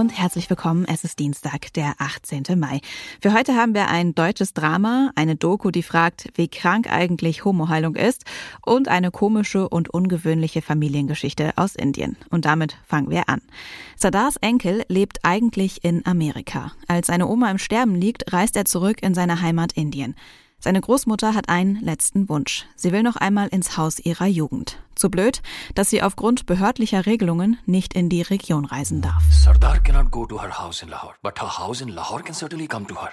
Und herzlich willkommen. Es ist Dienstag, der 18. Mai. Für heute haben wir ein deutsches Drama, eine Doku, die fragt, wie krank eigentlich Homoheilung ist und eine komische und ungewöhnliche Familiengeschichte aus Indien. Und damit fangen wir an. Sadars Enkel lebt eigentlich in Amerika. Als seine Oma im Sterben liegt, reist er zurück in seine Heimat Indien. Seine Großmutter hat einen letzten Wunsch. Sie will noch einmal ins Haus ihrer Jugend. Zu blöd, dass sie aufgrund behördlicher Regelungen nicht in die Region reisen darf. Sardar cannot go to her house in Lahore, but her house in Lahore can certainly come to her.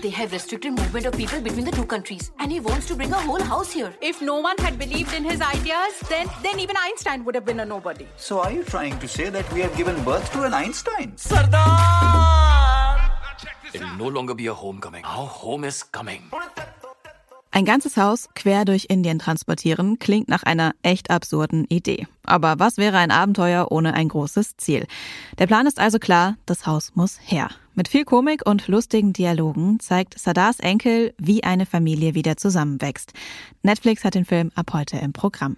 They have restricted movement of people between the two countries, and he wants to bring a whole house here. If no one had believed in his ideas, then then even Einstein would have been a nobody. So are you trying to say that we have given birth to an Einstein? Will no longer be a homecoming. Our home is coming. Ein ganzes Haus quer durch Indien transportieren klingt nach einer echt absurden Idee. Aber was wäre ein Abenteuer ohne ein großes Ziel? Der Plan ist also klar, das Haus muss her. Mit viel Komik und lustigen Dialogen zeigt Sadars Enkel, wie eine Familie wieder zusammenwächst. Netflix hat den Film ab heute im Programm.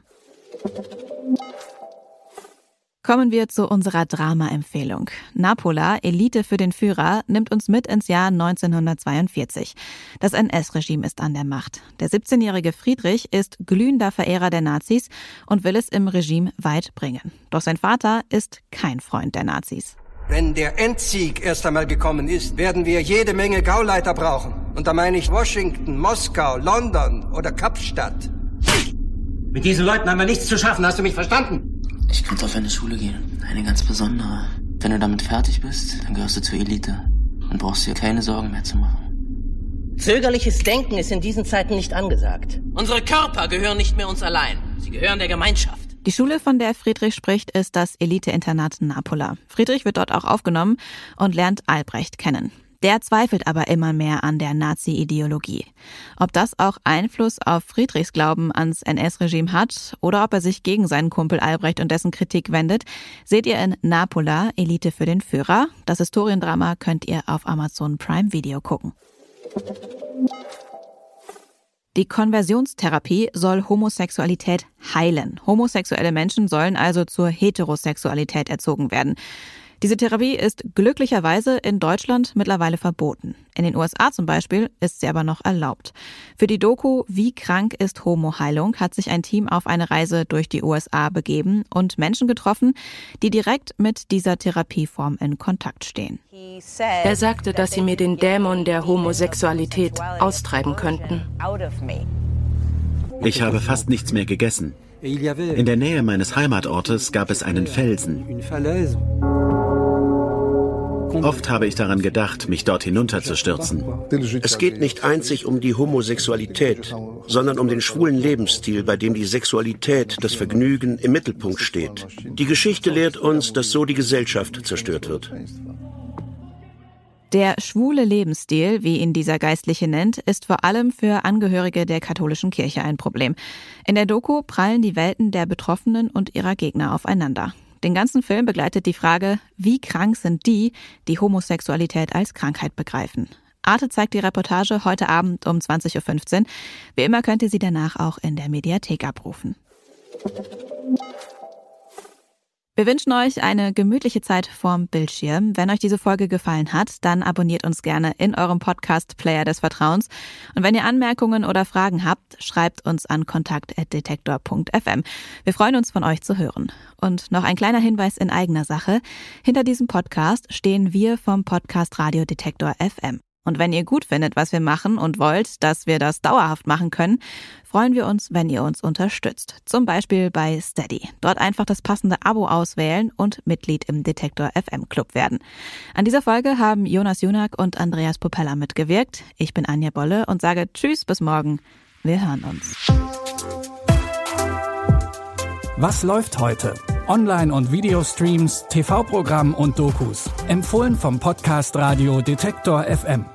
Kommen wir zu unserer Drama-Empfehlung. Napola, Elite für den Führer, nimmt uns mit ins Jahr 1942. Das NS-Regime ist an der Macht. Der 17-jährige Friedrich ist glühender Verehrer der Nazis und will es im Regime weit bringen. Doch sein Vater ist kein Freund der Nazis. Wenn der Endsieg erst einmal gekommen ist, werden wir jede Menge Gauleiter brauchen. Und da meine ich Washington, Moskau, London oder Kapstadt. Mit diesen Leuten haben wir nichts zu schaffen, hast du mich verstanden? Ich könnte auf eine Schule gehen. Eine ganz besondere. Wenn du damit fertig bist, dann gehörst du zur Elite und brauchst dir keine Sorgen mehr zu machen. Zögerliches Denken ist in diesen Zeiten nicht angesagt. Unsere Körper gehören nicht mehr uns allein. Sie gehören der Gemeinschaft. Die Schule, von der Friedrich spricht, ist das Elite-Internat Napola. Friedrich wird dort auch aufgenommen und lernt Albrecht kennen. Der zweifelt aber immer mehr an der Nazi-Ideologie. Ob das auch Einfluss auf Friedrichs Glauben ans NS-Regime hat oder ob er sich gegen seinen Kumpel Albrecht und dessen Kritik wendet, seht ihr in Napola, Elite für den Führer. Das Historiendrama könnt ihr auf Amazon Prime Video gucken. Die Konversionstherapie soll Homosexualität heilen. Homosexuelle Menschen sollen also zur Heterosexualität erzogen werden. Diese Therapie ist glücklicherweise in Deutschland mittlerweile verboten. In den USA zum Beispiel ist sie aber noch erlaubt. Für die Doku Wie krank ist Homo-Heilung hat sich ein Team auf eine Reise durch die USA begeben und Menschen getroffen, die direkt mit dieser Therapieform in Kontakt stehen. Er sagte, dass sie mir den Dämon der Homosexualität austreiben könnten. Ich habe fast nichts mehr gegessen. In der Nähe meines Heimatortes gab es einen Felsen. Oft habe ich daran gedacht, mich dort hinunterzustürzen. Es geht nicht einzig um die Homosexualität, sondern um den schwulen Lebensstil, bei dem die Sexualität, das Vergnügen im Mittelpunkt steht. Die Geschichte lehrt uns, dass so die Gesellschaft zerstört wird. Der schwule Lebensstil, wie ihn dieser Geistliche nennt, ist vor allem für Angehörige der katholischen Kirche ein Problem. In der Doku prallen die Welten der Betroffenen und ihrer Gegner aufeinander. Den ganzen Film begleitet die Frage, wie krank sind die, die Homosexualität als Krankheit begreifen. Arte zeigt die Reportage heute Abend um 20.15 Uhr. Wie immer könnt ihr sie danach auch in der Mediathek abrufen. Wir wünschen euch eine gemütliche Zeit vorm Bildschirm. Wenn euch diese Folge gefallen hat, dann abonniert uns gerne in eurem Podcast-Player des Vertrauens. Und wenn ihr Anmerkungen oder Fragen habt, schreibt uns an kontakt.detektor.fm. Wir freuen uns, von euch zu hören. Und noch ein kleiner Hinweis in eigener Sache. Hinter diesem Podcast stehen wir vom Podcast Radio Detektor FM. Und wenn ihr gut findet, was wir machen und wollt, dass wir das dauerhaft machen können, freuen wir uns, wenn ihr uns unterstützt. Zum Beispiel bei Steady. Dort einfach das passende Abo auswählen und Mitglied im Detektor FM Club werden. An dieser Folge haben Jonas Junak und Andreas Popella mitgewirkt. Ich bin Anja Bolle und sage Tschüss bis morgen. Wir hören uns. Was läuft heute? Online- und Videostreams, TV-Programm und Dokus. Empfohlen vom Podcast Radio Detektor FM.